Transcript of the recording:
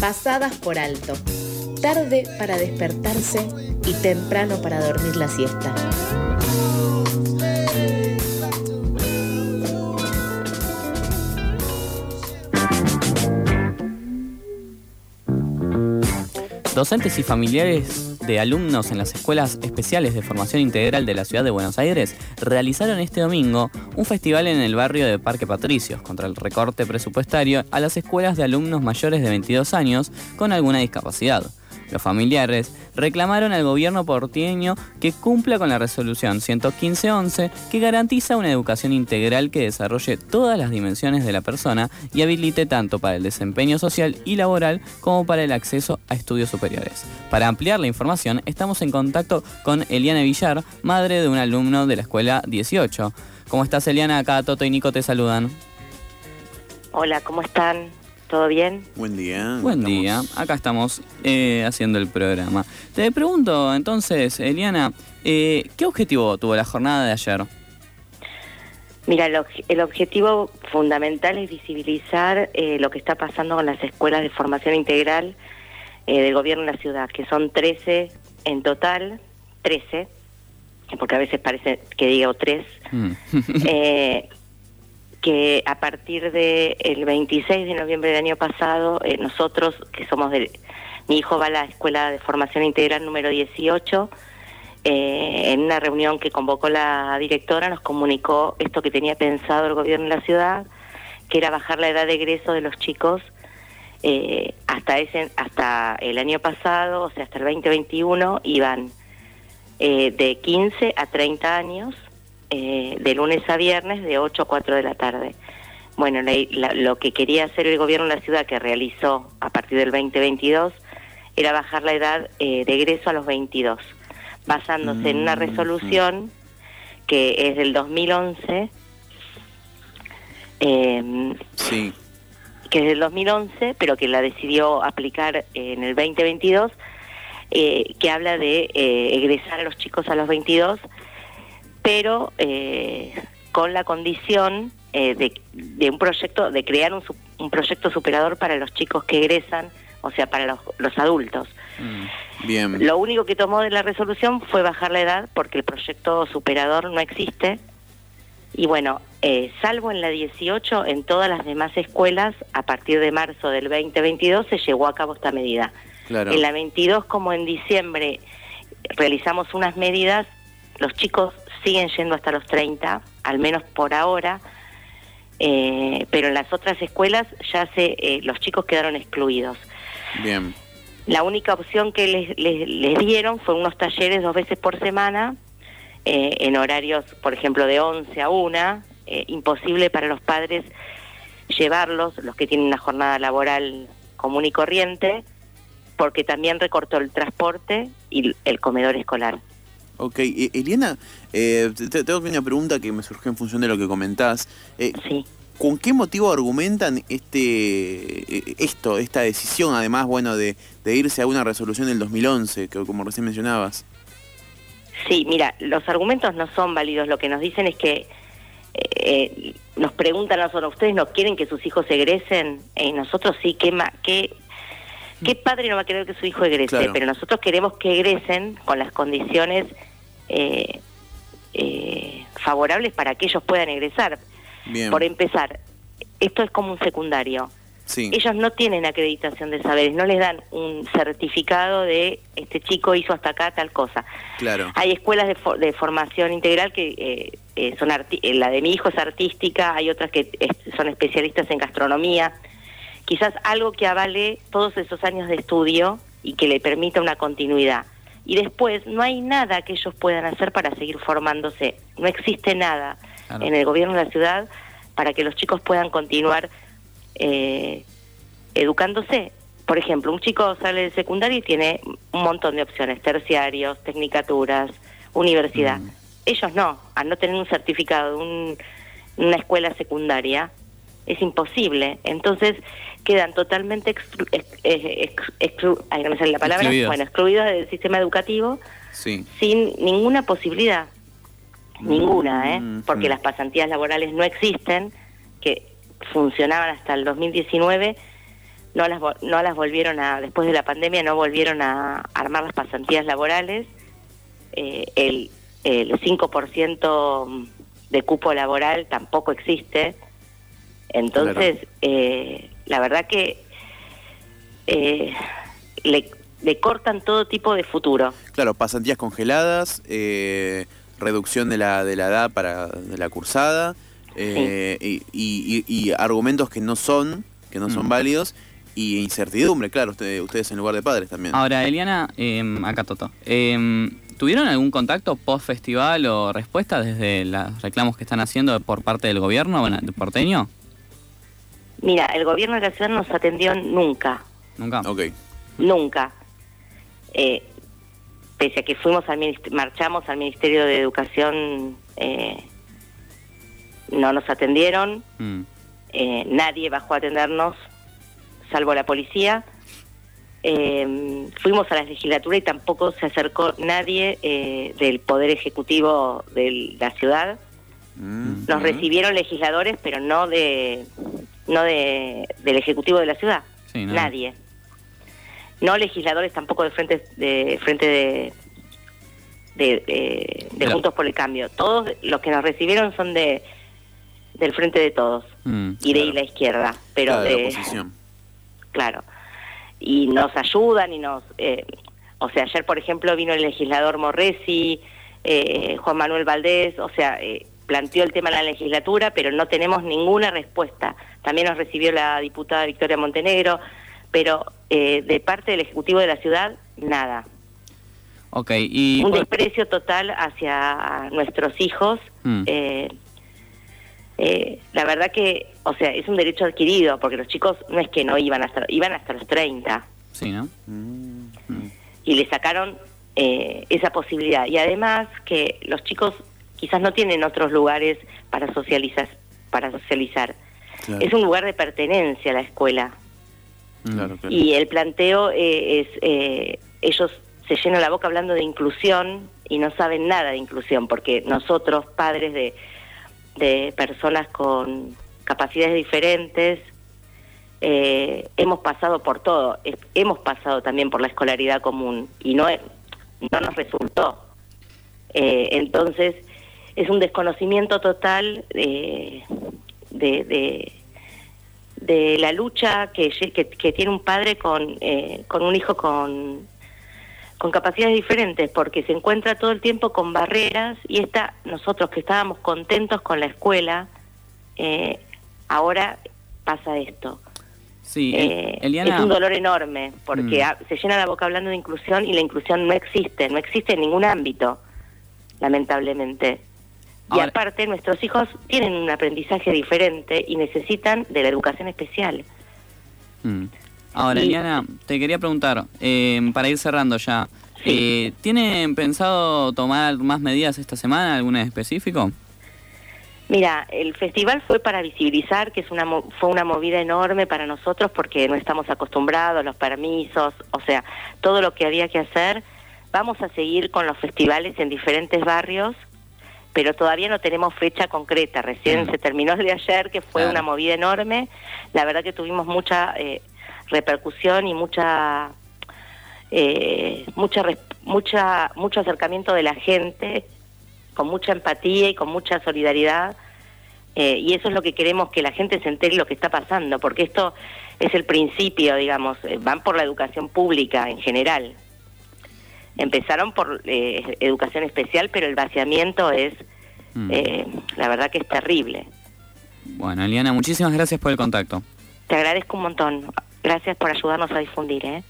pasadas por alto, tarde para despertarse y temprano para dormir la siesta. Docentes y familiares de alumnos en las escuelas especiales de formación integral de la ciudad de Buenos Aires realizaron este domingo un festival en el barrio de Parque Patricios contra el recorte presupuestario a las escuelas de alumnos mayores de 22 años con alguna discapacidad. Los familiares reclamaron al gobierno porteño que cumpla con la resolución 115.11 que garantiza una educación integral que desarrolle todas las dimensiones de la persona y habilite tanto para el desempeño social y laboral como para el acceso a estudios superiores. Para ampliar la información, estamos en contacto con Eliana Villar, madre de un alumno de la escuela 18. ¿Cómo estás, Eliana? Acá Toto y Nico te saludan. Hola, ¿cómo están? ¿Todo bien? Buen día. Buen día, acá estamos eh, haciendo el programa. Te pregunto entonces, Eliana, eh, ¿qué objetivo tuvo la jornada de ayer? Mira, el, objetivo fundamental es visibilizar eh, lo que está pasando con las escuelas de formación integral del gobierno de la ciudad, que son 13 en total, 13, porque a veces parece que digo 3, que a partir del el 26 de noviembre del año pasado, eh, nosotros, que somos de... Mi hijo va a la Escuela de Formación Integral número 18, eh, en una reunión que convocó la directora nos comunicó esto que tenía pensado el gobierno de la ciudad, que era bajar la edad de egreso de los chicos eh, hasta ese hasta el año pasado, o sea, hasta el 2021 iban de 15 a 30 años eh, de lunes a viernes de 8 a 4 de la tarde. Bueno, lo que quería hacer el gobierno de la ciudad, que realizó a partir del 2022, era bajar la edad eh, de egreso a los 22, basándose en una mm, resolución que es del 2011. Em, sí. que es del 2011, pero que la decidió aplicar en el 2022, eh, que habla de egresar a los chicos a los 22 pero eh, con la condición eh, de, un proyecto, de crear un, proyecto superador para los chicos que egresan, o sea, para los, adultos. Mm, bien. Lo único que tomó de la resolución fue bajar la edad porque el proyecto superador no existe. Y bueno, eh, salvo en la 18, en todas las demás escuelas, a partir de marzo del 2022 se llevó a cabo esta medida. Claro. En la 22, como en diciembre, realizamos unas medidas, los chicos siguen yendo hasta los 30, al menos por ahora, eh, pero en las otras escuelas ya se, eh, los chicos quedaron excluidos. Bien. La única opción que les, les, dieron fue unos talleres dos veces por semana, eh, en horarios, por ejemplo, de 11 a 1, imposible para los padres llevarlos, los que tienen una jornada laboral común y corriente, porque también recortó el transporte y el comedor escolar. Ok, Eliana, eh, tengo una pregunta que me surgió en función de lo que comentás. Eh, sí. ¿Con qué motivo argumentan este eh, esto, esta decisión, además, bueno, de, irse a una resolución del 2011, que como recién mencionabas? Sí, mira, los argumentos no son válidos. Lo que nos dicen es que eh, nos preguntan a nosotros, ¿ustedes no quieren que sus hijos egresen? Y nosotros sí, ¿qué, qué, qué padre no va a querer que su hijo egrese? Pero nosotros queremos que egresen con las condiciones eh, eh, favorables para que ellos puedan egresar. Por empezar, esto es como un secundario. Ellos no tienen acreditación de saberes, no les dan un certificado de este chico hizo hasta acá tal cosa. Claro. Hay escuelas de, formación integral que eh, eh son la de mi hijo es artística, hay otras que son especialistas en gastronomía. Quizás algo que avale todos esos años de estudio y que le permita una continuidad y después no hay nada que ellos puedan hacer para seguir formándose. No existe nada en el gobierno de la ciudad para que los chicos puedan continuar eh, educándose. Por ejemplo, un chico sale de secundaria y tiene un montón de opciones, terciarios, tecnicaturas, universidad. Mm. Ellos no, al no tener un certificado de una escuela secundaria, es imposible. Entonces quedan totalmente exclu exclu no me sale la palabra, bueno, excluidos del sistema educativo sin ninguna posibilidad. Ninguna, ¿eh? Mm, Porque mm. las pasantías laborales no existen, que funcionaban hasta el 2019, no las, no las volvieron a, después de la pandemia, no volvieron a armar las pasantías laborales. Eh, el, el 5% de cupo laboral tampoco existe. Entonces, eh, la verdad que eh, le, le cortan todo tipo de futuro. Claro, pasantías congeladas, eh, reducción de la, de la edad para de la cursada eh, y, y- y- y argumentos que no son, que no son Mm. válidos y incertidumbre, claro, usted- ustedes en lugar de padres también. Ahora, Eliana, eh, acá Toto. eh, ¿Tuvieron algún contacto post-festival o respuesta desde los reclamos que están haciendo por parte del gobierno porteño? Mira, el gobierno de la ciudad no nos atendió nunca. Nunca. Ok. Nunca. Eh, pese a que fuimos al marchamos al Ministerio de Educación, eh, no nos atendieron, Mm. eh, nadie bajó a atendernos, salvo la policía. Eh, fuimos a la legislatura y tampoco se acercó nadie eh, del Poder Ejecutivo de la ciudad. Mm, Nos mm. recibieron legisladores, pero no de no de, del Ejecutivo de la ciudad. Sí, ¿no? Nadie. No legisladores tampoco de frente de frente de de, eh, de Claro. Juntos por el Cambio. Todos los que nos recibieron son de del frente de todos Mm. y de Claro. la izquierda, pero Claro, de la oposición. claro. Y nos ayudan y nos eh, o sea, ayer por ejemplo vino el legislador Morresi, eh, Juan Manuel Valdés, o sea, eh, planteó el tema en la legislatura, pero no tenemos ninguna respuesta. También nos recibió la diputada Victoria Montenegro, pero eh, de parte del Ejecutivo de la ciudad, nada. Ok, y... Un desprecio total hacia nuestros hijos. Mm. eh, eh, la verdad que, o sea, es un derecho adquirido, porque los chicos no es que no iban hasta, iban hasta los 30 Sí, ¿no? Mm. Mm. y le sacaron eh, esa posibilidad. Y además que los chicos quizás no tienen otros lugares para socializar. Para socializar. Claro, Es un lugar de pertenencia a la escuela. Mm. claro, claro. Y el planteo eh, es, eh, ellos se llenan la boca hablando de inclusión y no saben nada de inclusión, porque nosotros, padres de, de personas con capacidades diferentes, eh, hemos pasado por todo, Es- hemos pasado también por la escolaridad común y no, no nos resultó. Eh, entonces, es un desconocimiento total de, de, de la lucha que, lle- que, que tiene un padre con, eh, con un hijo con, con capacidades diferentes, porque se encuentra todo el tiempo con barreras y esta, nosotros que estábamos contentos con la escuela, eh, ahora pasa esto. Sí, Eh, Eliana... es un dolor enorme, porque Mm. se llena la boca hablando de inclusión y la inclusión no existe, no existe en ningún ámbito, lamentablemente. Y aparte, nuestros hijos tienen un aprendizaje diferente y necesitan de la educación especial. Mm. Ahora, Eliana, te quería preguntar, eh, para ir cerrando ya, eh, ¿tienen pensado tomar más medidas esta semana, alguna en específico? Mira, el festival fue para visibilizar, que es una fue una movida enorme para nosotros porque no estamos acostumbrados, los permisos, o sea, todo lo que había que hacer. Vamos a seguir con los festivales en diferentes barrios, pero todavía no tenemos fecha concreta. Recién Mm. se terminó el de ayer, que fue Claro. una movida enorme. La verdad que tuvimos mucha eh, repercusión y mucha eh, mucha mucha mucho acercamiento de la gente con mucha empatía y con mucha solidaridad eh, y eso es lo que queremos que la gente se entere lo que está pasando porque esto es el principio digamos eh, van por la educación pública en general empezaron por eh, educación especial pero el vaciamiento es Mm. eh, la verdad que es terrible Bueno, Eliana, muchísimas gracias por el contacto. te agradezco un montón gracias por ayudarnos a difundir ¿eh?